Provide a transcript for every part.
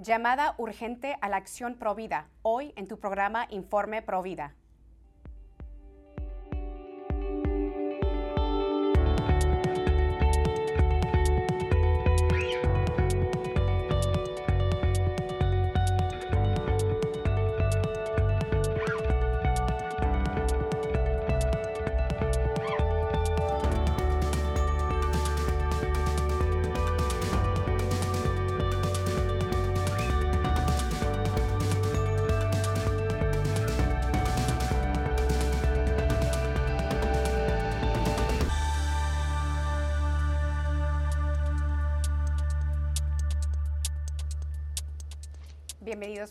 Llamada urgente a la acción Provida, hoy en tu programa Informe Provida.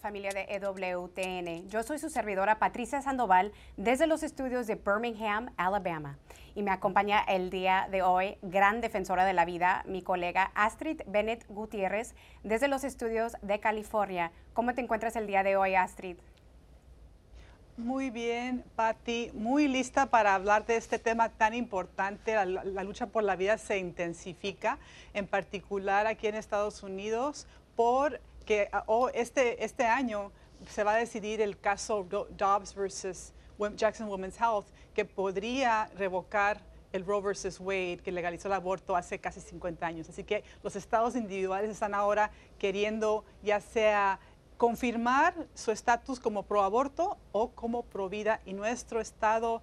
Familia de EWTN. Yo soy su servidora Patricia Sandoval desde los estudios de Birmingham, Alabama. Y me acompaña el día de hoy, gran defensora de la vida, mi colega Astrid Bennett Gutiérrez desde los estudios de California. ¿Cómo te encuentras el día de hoy, Astrid? Muy bien, Patti, muy lista para hablar de este tema tan importante. La, la, lucha por la vida se intensifica, en particular aquí en Estados Unidos, por que ah, oh, este, este año se va a decidir el caso Dobbs versus Jackson Women's Health, que podría revocar el Roe versus Wade, que legalizó el aborto hace casi 50 años. Así que los estados individuales están ahora queriendo ya sea confirmar su estatus como pro aborto o como pro vida. Y nuestro estado,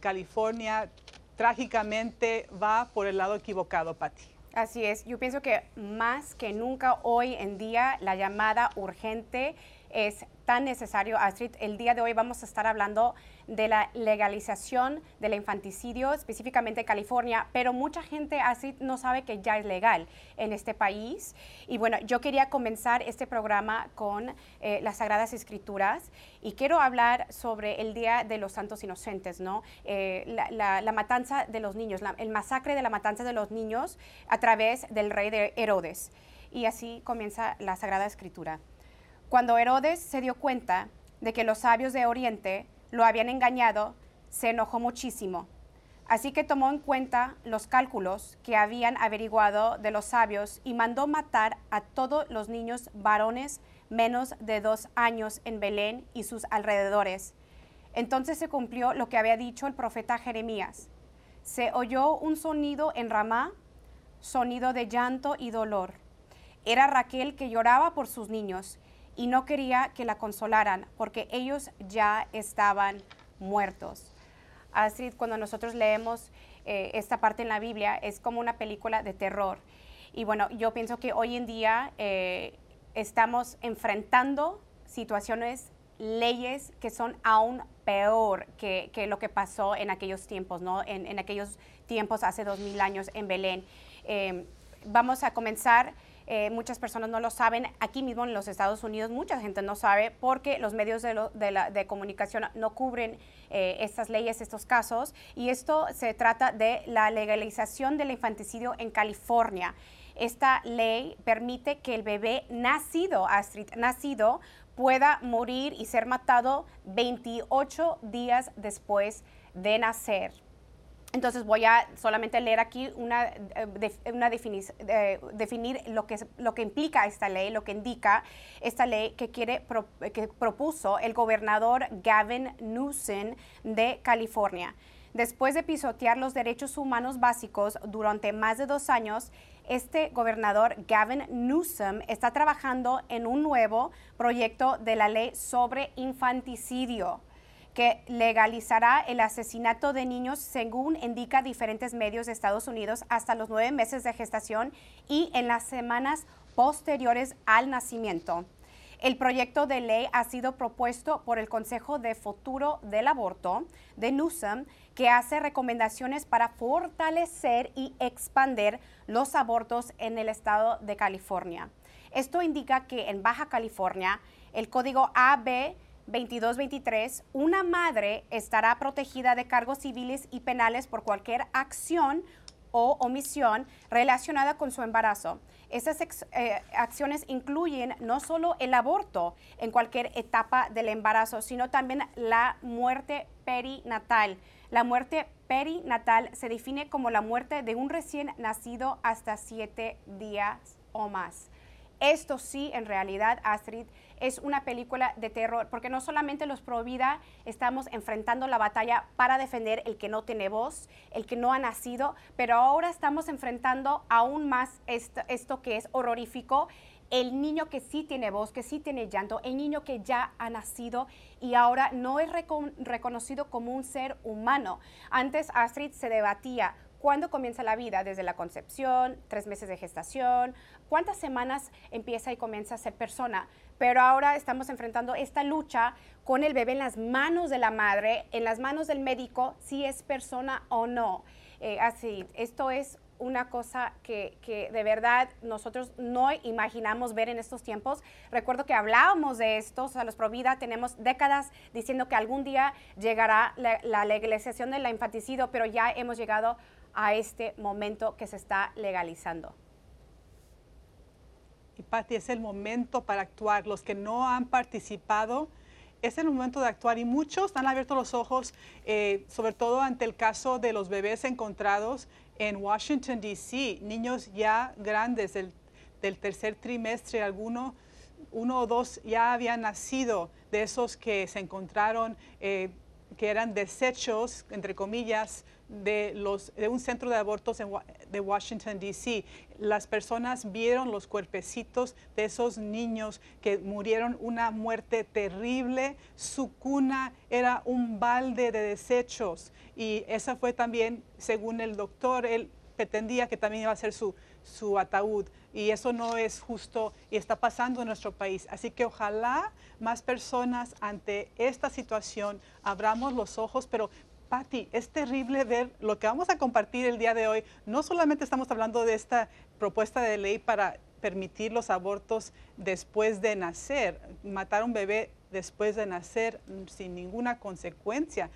California, trágicamente va por el lado equivocado, Patti. Así es, yo pienso que más que nunca hoy en día la llamada urgente es tan necesario, Astrid. El día de hoy vamos a estar hablando de la legalización del infanticidio, específicamente en California, pero mucha gente así no sabe que ya es legal en este país. Y bueno, yo quería comenzar este programa con eh, las Sagradas Escrituras y quiero hablar sobre el Día de los Santos Inocentes, ¿no? Eh, la, matanza de los niños, el masacre de la matanza de los niños a través del rey de Herodes. Y así comienza la Sagrada Escritura. Cuando Herodes se dio cuenta de que los sabios de Oriente lo habían engañado, se enojó muchísimo. Así que tomó en cuenta los cálculos que habían averiguado de los sabios y mandó matar a todos los niños varones menos de dos años en Belén y sus alrededores. Entonces se cumplió lo que había dicho el profeta Jeremías. Se oyó un sonido en Ramá, sonido de llanto y dolor. Era Raquel que lloraba por sus niños y no quería que la consolaran porque ellos ya estaban muertos. Astrid, cuando nosotros leemos eh, esta parte en la Biblia, es como una película de terror. Y bueno, yo pienso que hoy en día eh, estamos enfrentando situaciones, leyes que son aún peor que, lo que pasó en aquellos tiempos, ¿no? En, aquellos tiempos hace dos mil años en Belén. Eh, vamos a comenzar eh, muchas personas no lo saben. Aquí mismo en los Estados Unidos mucha gente no sabe porque los medios de, comunicación no cubren eh, estas leyes, estos casos. Y esto se trata de la legalización del infanticidio en California. Esta ley permite que el bebé nacido, Astrid, nacido, pueda morir y ser matado 28 días después de nacer. Entonces voy a solamente leer aquí una, eh, una eh, definir lo que, lo que implica esta ley, lo que indica esta ley que, quiere, que propuso el gobernador Gavin Newsom de California. Después de pisotear los derechos humanos básicos durante más de dos años, este gobernador Gavin Newsom está trabajando en un nuevo proyecto de la ley sobre infanticidio que legalizará el asesinato de niños según indica diferentes medios de Estados Unidos hasta los nueve meses de gestación y en las semanas posteriores al nacimiento. El proyecto de ley ha sido propuesto por el Consejo de Futuro del Aborto de Newsom, que hace recomendaciones para fortalecer y expandir los abortos en el estado de California. Esto indica que en Baja California el código AB 2223, una madre estará protegida de cargos civiles y penales por cualquier acción o omisión relacionada con su embarazo. Estas eh, acciones incluyen no solo el aborto en cualquier etapa del embarazo, sino también la muerte perinatal. La muerte perinatal se define como la muerte de un recién nacido hasta siete días o más. Esto sí, en realidad, Astrid, es una película de terror, porque no solamente los pro vida estamos enfrentando la batalla para defender el que no tiene voz, el que no ha nacido, pero ahora estamos enfrentando aún más esto, esto que es horrorífico el niño que sí tiene voz, que sí tiene llanto, el niño que ya ha nacido y ahora no es reconocido como un ser humano. Antes Astrid se debatía cuándo comienza la vida, desde la concepción, tres meses de gestación, cuántas semanas empieza y comienza a ser persona. Pero ahora estamos enfrentando esta lucha con el bebé en las manos de la madre, en las manos del médico, si es persona o no. Eh, así, esto es una cosa que, de verdad nosotros no imaginamos ver en estos tiempos. Recuerdo que hablábamos de esto, o sea, los Provida tenemos décadas diciendo que algún día llegará la, legalización del infanticidio, pero ya hemos llegado a este momento que se está legalizando. Y Patti, es el momento para actuar. Los que no han participado, es el momento de actuar y muchos han abierto los ojos, eh, sobre todo ante el caso de los bebés encontrados en Washington, D.C., niños ya grandes del, tercer trimestre, alguno, uno o dos ya habían nacido de esos que se encontraron, eh, que eran desechos, entre comillas, de, los, de un centro de abortos de Washington, D.C. Las personas vieron los cuerpecitos de esos niños que murieron una muerte terrible. Su cuna era un balde de desechos y esa fue también, según el doctor, él pretendía que también iba a ser su, su ataúd y eso no es justo y está pasando en nuestro país. Así que ojalá más personas ante esta situación abramos los ojos, pero Patti, es terrible ver lo que vamos a compartir el día de hoy. No solamente estamos hablando de esta propuesta de ley para permitir los abortos después de nacer, matar a un bebé después de nacer sin ninguna consecuencia.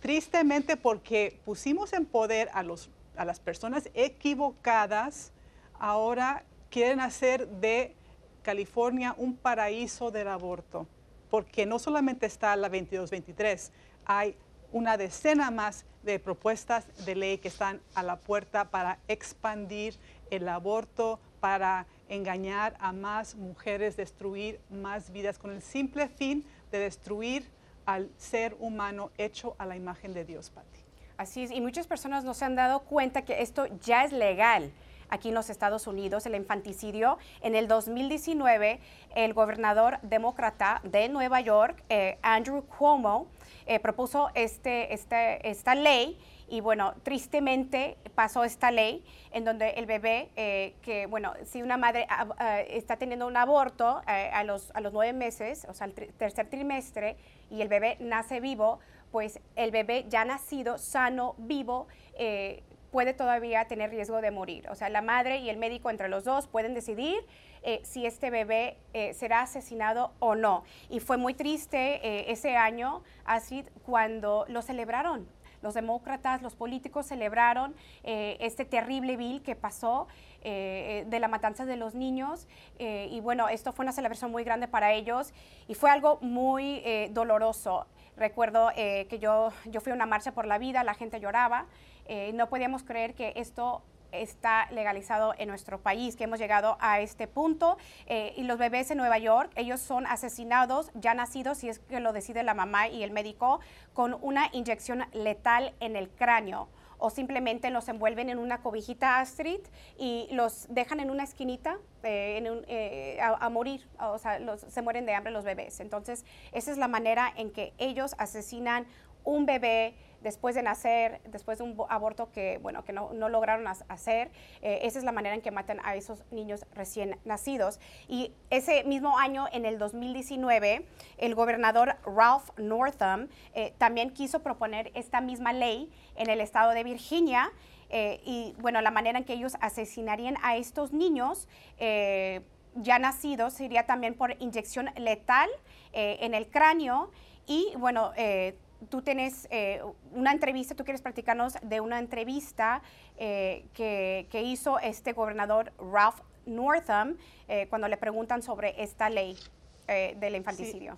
Tristemente porque pusimos en poder a, los, a las personas equivocadas, ahora quieren hacer de California un paraíso del aborto, porque no solamente está la 2223, hay una decena más de propuestas de ley que están a la puerta para expandir el aborto, para engañar a más mujeres, destruir más vidas, con el simple fin de destruir al ser humano hecho a la imagen de Dios, Pati. Así es, y muchas personas no se han dado cuenta que esto ya es legal aquí en los Estados Unidos, el infanticidio. En el 2019, el gobernador demócrata de Nueva York, eh, Andrew Cuomo, eh, propuso este, este, esta ley y bueno, tristemente pasó esta ley en donde el bebé, eh, que bueno, si una madre ah, está teniendo un aborto a, los, a los nueve meses, o sea, el tercer trimestre, y el bebé nace vivo, pues el bebé ya nacido, sano, vivo, puede todavía tener riesgo de morir. O sea, la madre y el médico entre los dos pueden decidir eh, si este bebé eh, será asesinado o no. Y fue muy triste eh, ese año, así cuando lo celebraron. Los demócratas, los políticos celebraron este terrible bill que pasó de la matanza de los niños. y bueno, esto fue una celebración muy grande para ellos y fue algo muy doloroso. Recuerdo que yo, yo fui a una marcha por la vida, la gente lloraba. No podíamos creer que esto está legalizado en nuestro país, que hemos llegado a este punto. Eh, y los bebés en Nueva York, ellos son asesinados ya nacidos, si es que lo decide la mamá y el médico, con una inyección letal en el cráneo o simplemente los envuelven en una cobijita Astrid y los dejan en una esquinita eh, eh, a, morir, o sea, se mueren de hambre los bebés. Entonces, esa es la manera en que ellos asesinan un bebé después de nacer, después de un aborto que, bueno, que no, lograron hacer. Eh, esa es la manera en que matan a esos niños recién nacidos. Y ese mismo año, en el 2019, el gobernador Ralph Northam eh, también quiso proponer esta misma ley en el estado de Virginia. Eh, y bueno, la manera en que ellos asesinarían a estos niños ya nacidos sería también por inyección letal en el cráneo. Y bueno, tú tienes eh, una entrevista, tú quieres practicarnos de una entrevista eh, que, hizo este gobernador Ralph Northam eh, cuando le preguntan sobre esta ley del infanticidio.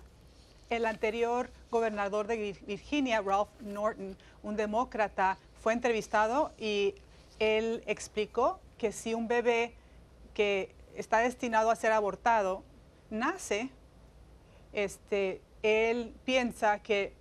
El anterior gobernador de Virginia, Ralph Norton, un demócrata, fue entrevistado y él explicó que si un bebé que está destinado a ser abortado, nace, este, él piensa que,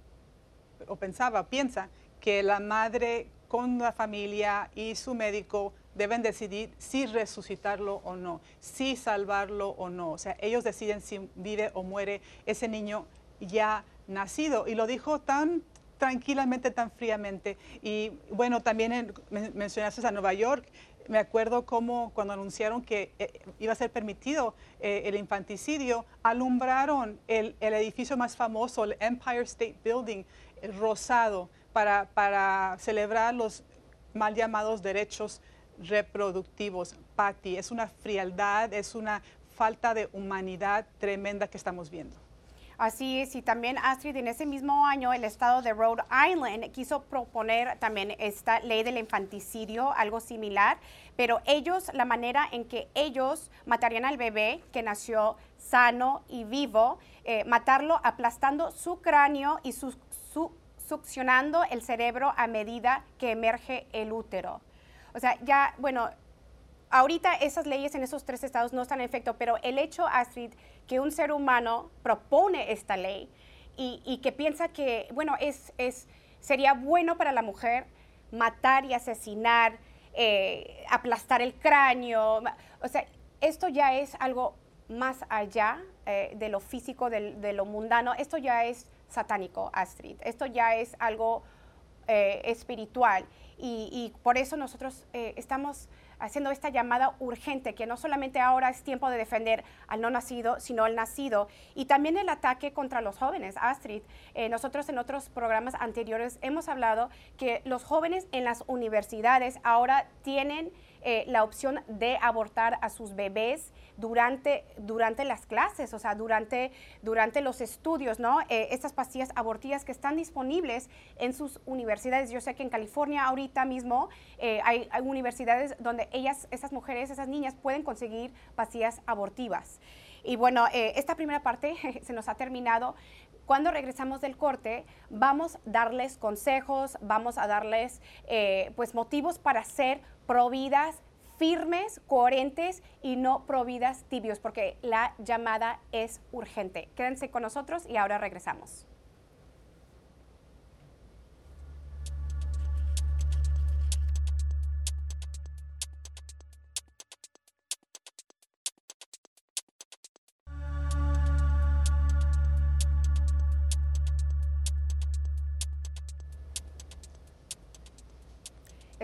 o pensaba, piensa que la madre con la familia y su médico deben decidir si resucitarlo o no, si salvarlo o no. O sea, ellos deciden si vive o muere ese niño ya nacido. Y lo dijo tan tranquilamente, tan fríamente. Y bueno, también mencionaste a Nueva York. Me acuerdo cómo cuando anunciaron que eh, iba a ser permitido eh, el infanticidio, alumbraron el, edificio más famoso, el Empire State Building, rosado, para, para celebrar los mal llamados derechos reproductivos. Patty, es una frialdad, es una falta de humanidad tremenda que estamos viendo. Así es, y también Astrid, en ese mismo año el estado de Rhode Island quiso proponer también esta ley del infanticidio, algo similar, pero ellos, la manera en que ellos matarían al bebé que nació sano y vivo, eh, matarlo aplastando su cráneo y succionando el cerebro a medida que emerge el útero. O sea, ya, bueno, ahorita esas leyes en esos tres estados no están en efecto, pero el hecho, Astrid, que un ser humano propone esta ley y, que piensa que, bueno, es, es, sería bueno para la mujer matar y asesinar, eh, aplastar el cráneo, o sea, esto ya es algo más allá eh, de lo físico, de, lo mundano, esto ya es satánico, Astrid, esto ya es algo eh, espiritual y, por eso nosotros eh, estamos haciendo esta llamada urgente, que no solamente ahora es tiempo de defender al no nacido, sino al nacido. Y también el ataque contra los jóvenes. Astrid, eh, nosotros en otros programas anteriores hemos hablado que los jóvenes en las universidades ahora tienen eh, la opción de abortar a sus bebés durante, durante las clases, o sea, durante, durante los estudios, ¿no? Eh, estas pastillas abortivas que están disponibles en sus universidades. Yo sé que en California ahorita mismo eh, hay, hay, universidades donde ellas, esas mujeres, esas niñas pueden conseguir pastillas abortivas. Y bueno, esta primera parte se nos ha terminado. Cuando regresamos del corte, vamos a darles consejos, vamos a darles pues motivos para ser providas firmes, coherentes y no providas tibios, porque la llamada es urgente. Quédense con nosotros y ahora regresamos.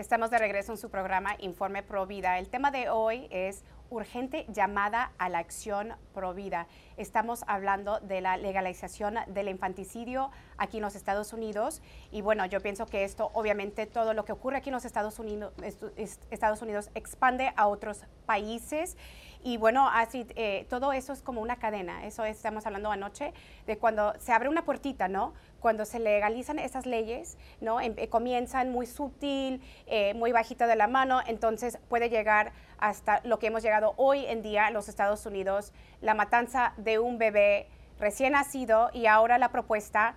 Estamos de regreso en su programa Informe Pro Vida. El tema de hoy es urgente llamada a la acción pro vida. Estamos hablando de la legalización del infanticidio aquí en los Estados Unidos y bueno, yo pienso que esto obviamente todo lo que ocurre aquí en los Estados Unidos, Estados Unidos expande a otros países y bueno, así eh, todo eso es como una cadena. Eso estamos hablando anoche de cuando se abre una puertita, ¿no? Cuando se legalizan esas leyes, ¿no? Em, eh, comienzan muy sutil, eh, muy bajita de la mano, entonces puede llegar hasta lo que hemos llegado hoy en día en los Estados Unidos, la matanza de un bebé recién nacido y ahora la propuesta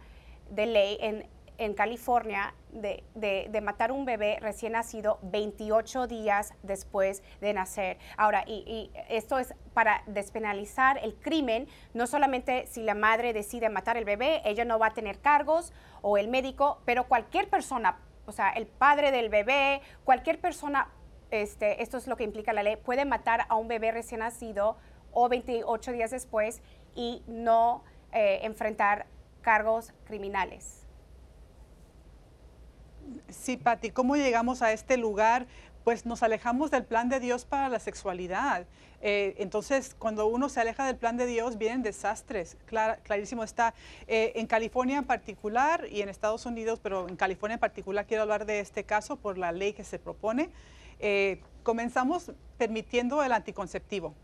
de ley en en California de, de, matar un bebé recién nacido 28 días después de nacer. Ahora, y, esto es para despenalizar el crimen, no solamente si la madre decide matar el bebé, ella no va a tener cargos o el médico, pero cualquier persona, o sea, el padre del bebé, cualquier persona, este, esto es lo que implica la ley, puede matar a un bebé recién nacido o 28 días después y no eh, enfrentar cargos criminales. Sí, Patti, ¿cómo llegamos a este lugar? Pues nos alejamos del plan de Dios para la sexualidad. Eh, entonces, cuando uno se aleja del plan de Dios, vienen desastres. clarísimo está. Eh, en California en particular y en Estados Unidos, pero en California en particular quiero hablar de este caso por la ley que se propone. Eh, comenzamos permitiendo el anticonceptivo.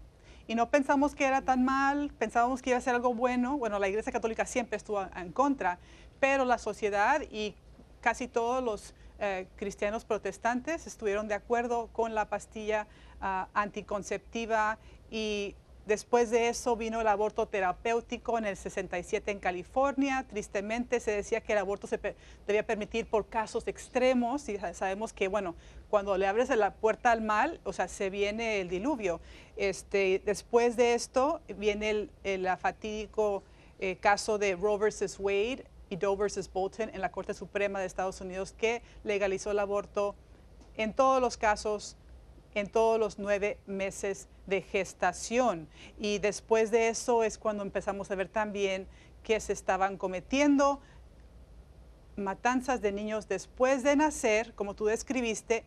Y no pensamos que era tan mal, pensábamos que iba a ser algo bueno. Bueno, la Iglesia Católica siempre estuvo en contra, pero la sociedad y casi todos los eh, cristianos protestantes estuvieron de acuerdo con la pastilla ah, anticonceptiva y Después de eso vino el aborto terapéutico en el 67 en California. Tristemente se decía que el aborto se debía permitir por casos extremos y sabemos que, bueno, cuando le abres la puerta al mal, o sea, se viene el diluvio. Este, después de esto viene el, fatídico eh, caso de Roe versus Wade y Doe versus Bolton en la Corte Suprema de Estados Unidos que legalizó el aborto en todos los casos en todos los nueve meses de gestación. Y después de eso es cuando empezamos a ver también que se estaban cometiendo matanzas de niños después de nacer, como tú describiste,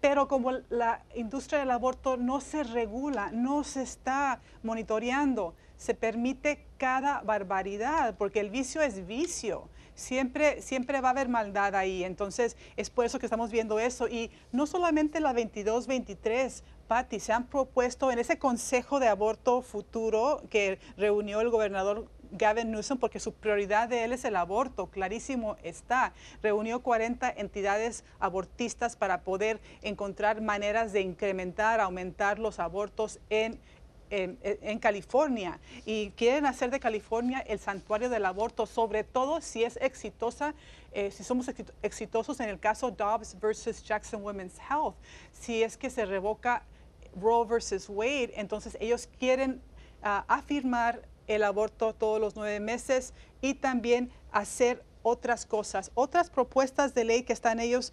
pero como la industria del aborto no se regula, no se está monitoreando, se permite cada barbaridad, porque el vicio es vicio siempre, siempre va a haber maldad ahí. Entonces, es por eso que estamos viendo eso. Y no solamente la 22-23, Patti, se han propuesto en ese Consejo de Aborto Futuro que reunió el gobernador Gavin Newsom porque su prioridad de él es el aborto, clarísimo está. Reunió 40 entidades abortistas para poder encontrar maneras de incrementar, aumentar los abortos en en, California y quieren hacer de California el santuario del aborto, sobre todo si es exitosa, eh, si somos exitosos en el caso Dobbs versus Jackson Women's Health, si es que se revoca Roe versus Wade, entonces ellos quieren ah, afirmar el aborto todos los nueve meses y también hacer otras cosas, otras propuestas de ley que están ellos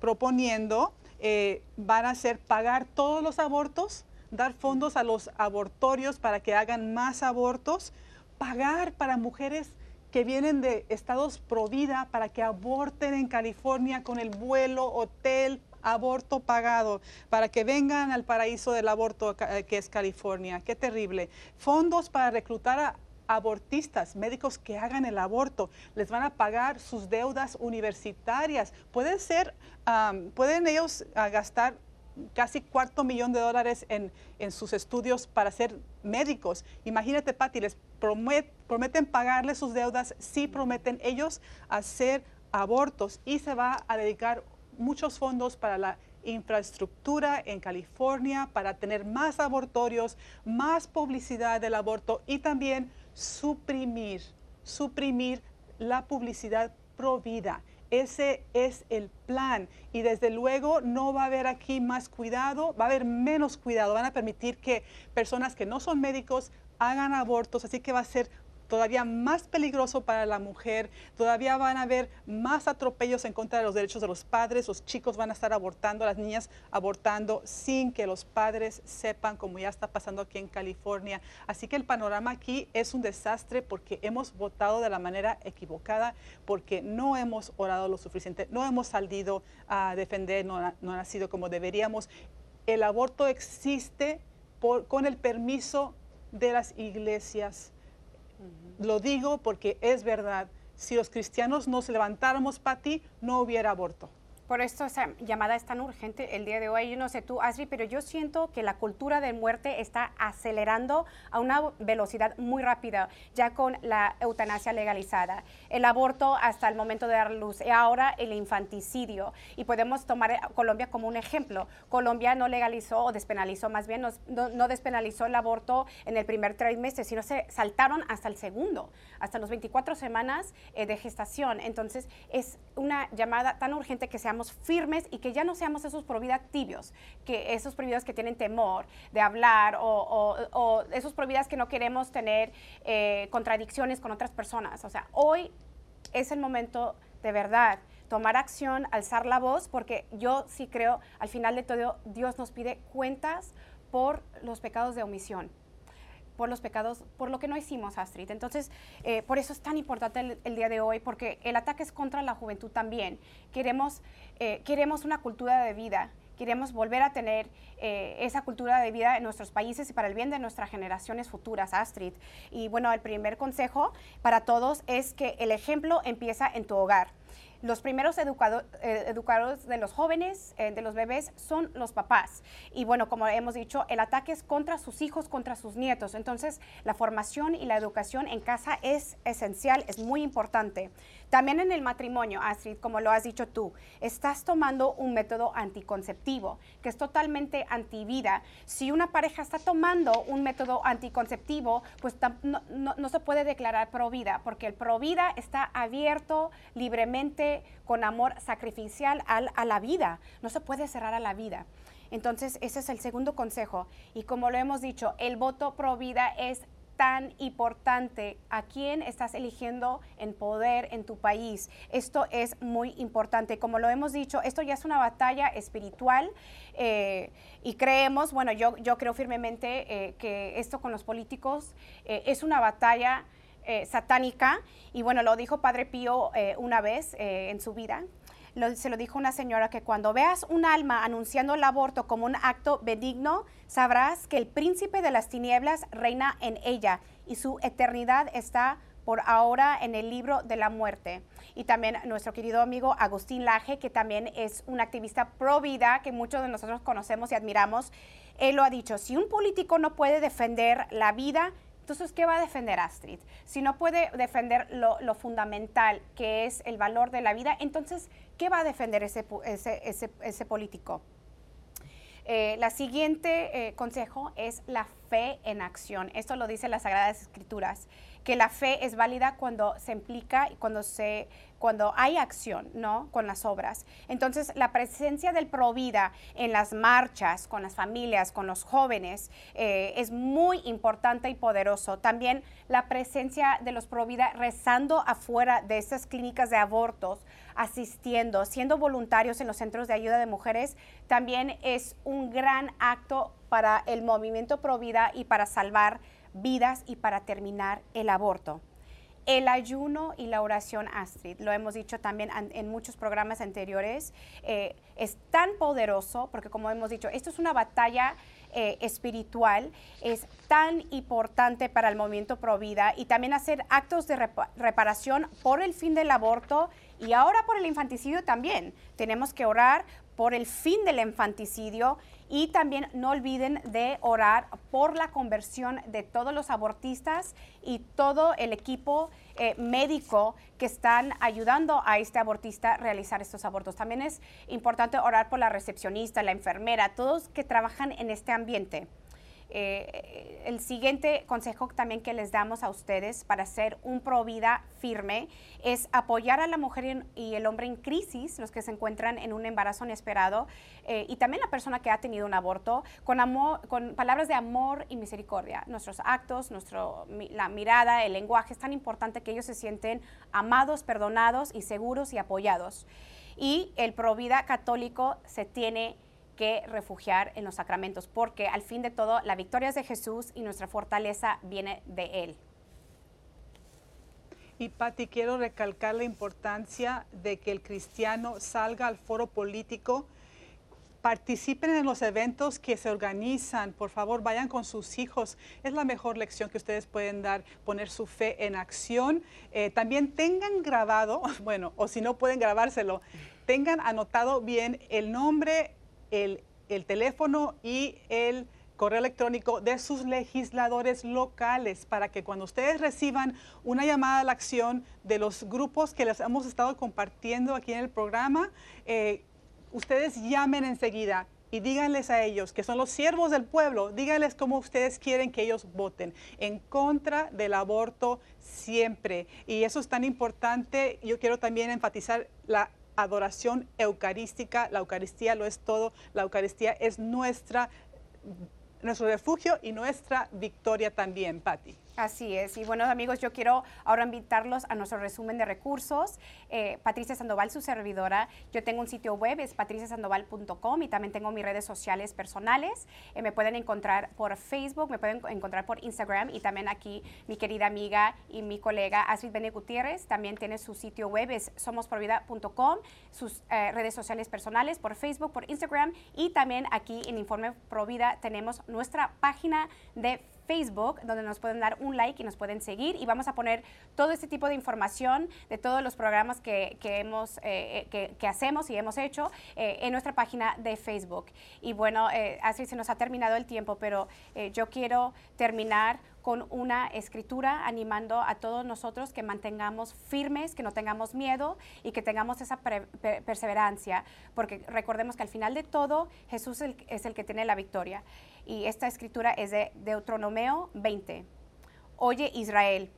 proponiendo. Eh, van a ser pagar todos los abortos dar fondos a los abortorios para que hagan más abortos, pagar para mujeres que vienen de estados pro vida para que aborten en California con el vuelo, hotel, aborto pagado, para que vengan al paraíso del aborto eh, que es California. Qué terrible. Fondos para reclutar a abortistas, médicos que hagan el aborto, les van a pagar sus deudas universitarias. Puede ser, pueden ellos ah, gastar casi cuarto millón de dólares en, sus estudios para ser médicos. Imagínate, Patti, les prometen pagarle sus deudas, sí prometen ellos hacer abortos y se va a dedicar muchos fondos para la infraestructura en California, para tener más abortorios, más publicidad del aborto y también suprimir, suprimir la publicidad pro vida. Ese es el plan. Y desde luego no va a haber aquí más cuidado, va a haber menos cuidado. Van a permitir que personas que no son médicos hagan abortos, así que va a ser todavía más peligroso para la mujer, todavía van a haber más atropellos en contra de los derechos de los padres, los chicos van a estar abortando, las niñas abortando sin que los padres sepan, como ya está pasando aquí en California. Así que el panorama aquí es un desastre porque hemos votado de la manera equivocada, porque no hemos orado lo suficiente, no hemos salido a defender, no, ha sido como deberíamos. El aborto existe con el permiso de las iglesias lo digo porque es verdad. Si los cristianos nos levantáramos para ti, no hubiera aborto. Por esto esa llamada es tan urgente el día de hoy. Yo no sé tú, Asri, pero yo siento que la cultura de muerte está acelerando a una velocidad muy rápida, ya con la eutanasia legalizada, el aborto hasta el momento de dar luz y ahora el infanticidio. Y podemos tomar Colombia como un ejemplo. Colombia no legalizó o despenalizó, más bien no, despenalizó el aborto en el primer trimestre, sino se saltaron hasta el segundo, hasta los 24 semanas eh, de gestación. Entonces es una llamada tan urgente que seamos firmes y que ya no seamos esos providas tibios, que esos providas que tienen temor de hablar o, esos providas que no queremos tener eh, contradicciones con otras personas. O sea, hoy es el momento de verdad tomar acción, alzar la voz, porque yo sí creo, al final de todo, Dios nos pide cuentas por los pecados de omisión por los pecados, por lo que no hicimos, Astrid. Entonces, eh, por eso es tan importante el, día de hoy, porque el ataque es contra la juventud también. Queremos, eh, queremos una cultura de vida, queremos volver a tener eh, esa cultura de vida en nuestros países y para el bien de nuestras generaciones futuras, Astrid. Y bueno, el primer consejo para todos es que el ejemplo empieza en tu hogar. Los primeros eh, educadores de los jóvenes, eh, de los bebés, son los papás. Y bueno, como hemos dicho, el ataque es contra sus hijos, contra sus nietos. Entonces, la formación y la educación en casa es esencial, es muy importante. También en el matrimonio, Astrid, como lo has dicho tú, estás tomando un método anticonceptivo que es totalmente antivida. Si una pareja está tomando un método anticonceptivo, pues no, se puede declarar pro vida, porque el pro vida está abierto libremente con amor sacrificial a la vida. No se puede cerrar a la vida. Entonces, ese es el segundo consejo. Y como lo hemos dicho, el voto pro vida es tan importante a quién estás eligiendo en poder en tu país. Esto es muy importante. Como lo hemos dicho, esto ya es una batalla espiritual eh, y creemos, bueno, yo, yo creo firmemente eh, que esto con los políticos eh, es una batalla satánica y bueno, lo dijo Padre Pío una vez en su vida, se lo dijo una señora que cuando veas un alma anunciando el aborto como un acto benigno, sabrás que el príncipe de las tinieblas reina en ella y su eternidad está por ahora en el libro de la muerte. Y también nuestro querido amigo Agustín Laje, que también es un activista pro vida que muchos de nosotros conocemos y admiramos, él lo ha dicho, si un político no puede defender la vida, entonces, ¿qué va a defender Astrid? Si no puede defender lo, fundamental, que es el valor de la vida, entonces, ¿qué va a defender ese, político? Eh, la siguiente eh, consejo es la fe en acción. Esto lo dice las Sagradas Escrituras, que la fe es válida cuando se implica y cuando se cuando hay acción, ¿no? Con las obras. Entonces, la presencia del Provida en las marchas, con las familias, con los jóvenes, eh, es muy importante y poderoso. También la presencia de los Provida rezando afuera de estas clínicas de abortos, asistiendo, siendo voluntarios en los centros de ayuda de mujeres, también es un gran acto para el movimiento Provida y para salvar vidas y para terminar el aborto. El ayuno y la oración, Astrid, lo hemos dicho también en muchos programas anteriores, eh, es tan poderoso porque como hemos dicho, esto es una batalla eh, espiritual, es tan importante para el movimiento pro vida y también hacer actos de reparación por el fin del aborto y ahora por el infanticidio también. Tenemos que orar por el fin del infanticidio y también no olviden de orar por la conversión de todos los abortistas y todo el equipo eh, médico que están ayudando a este abortista a realizar estos abortos. También es importante orar por la recepcionista, la enfermera, todos que trabajan en este ambiente. Eh, el siguiente consejo también que les damos a ustedes para ser un pro vida firme es apoyar a la mujer y el hombre en crisis, los que se encuentran en un embarazo inesperado, eh, y también la persona que ha tenido un aborto, con, amor, con palabras de amor y misericordia. Nuestros actos, nuestro, la mirada, el lenguaje, es tan importante que ellos se sienten amados, perdonados y seguros y apoyados. Y el pro vida católico se tiene que refugiar en los sacramentos, porque al fin de todo la victoria es de Jesús y nuestra fortaleza viene de Él. Y Patti, quiero recalcar la importancia de que el cristiano salga al foro político, participen en los eventos que se organizan, por favor vayan con sus hijos, es la mejor lección que ustedes pueden dar, poner su fe en acción. Eh, también tengan grabado, bueno, o si no pueden grabárselo, tengan anotado bien el nombre, el, teléfono y el correo electrónico de sus legisladores locales para que cuando ustedes reciban una llamada a la acción de los grupos que les hemos estado compartiendo aquí en el programa, eh, ustedes llamen enseguida y díganles a ellos, que son los siervos del pueblo, díganles cómo ustedes quieren que ellos voten en contra del aborto siempre. Y eso es tan importante. Yo quiero también enfatizar la adoración eucarística. La Eucaristía lo es todo. La Eucaristía es nuestra, nuestro refugio y nuestra victoria también, Patti. Así es. Y bueno, amigos, yo quiero ahora invitarlos a nuestro resumen de recursos. Eh, Patricia Sandoval, su servidora. Yo tengo un sitio web, es patriciasandoval.com y también tengo mis redes sociales personales. Eh, me pueden encontrar por Facebook, me pueden encontrar por Instagram y también aquí mi querida amiga y mi colega Astrid Bene Gutiérrez también tiene su sitio web, es somosprovida.com, sus eh, redes sociales personales por Facebook, por Instagram y también aquí en Informe Provida tenemos nuestra página de Facebook, donde nos pueden dar un like y nos pueden seguir. Y vamos a poner todo este tipo de información de todos los programas que, hemos, eh, eh, que, hacemos y hemos hecho eh, en nuestra página de Facebook. Y bueno, así se nos ha terminado el tiempo, pero yo quiero terminar con una escritura animando a todos nosotros que mantengamos firmes, que no tengamos miedo y que tengamos esa perseverancia, porque recordemos que al final de todo Jesús es el que tiene la victoria. Y esta escritura es de Deuteronomio 20. Oye Israel,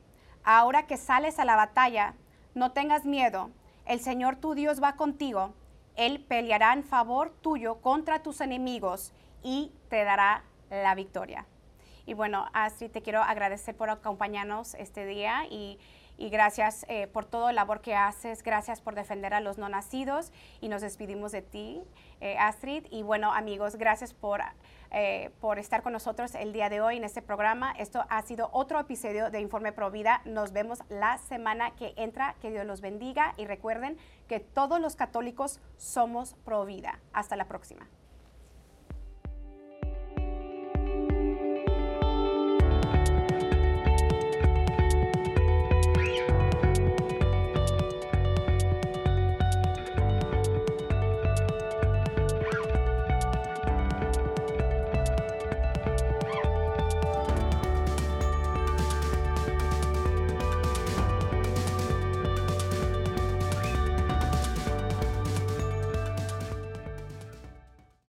ahora que sales a la batalla, no tengas miedo, el Señor tu Dios va contigo, Él peleará en favor tuyo contra tus enemigos y te dará la victoria. Y bueno, Astrid, te quiero agradecer por acompañarnos este día y, gracias eh, por todo el labor que haces, gracias por defender a los no nacidos y nos despedimos de ti, eh, Astrid. Y bueno, amigos, gracias por, eh, por estar con nosotros el día de hoy en este programa. Esto ha sido otro episodio de Informe Pro Vida. Nos vemos la semana que entra. Que Dios los bendiga y recuerden que todos los católicos somos pro vida. Hasta la próxima.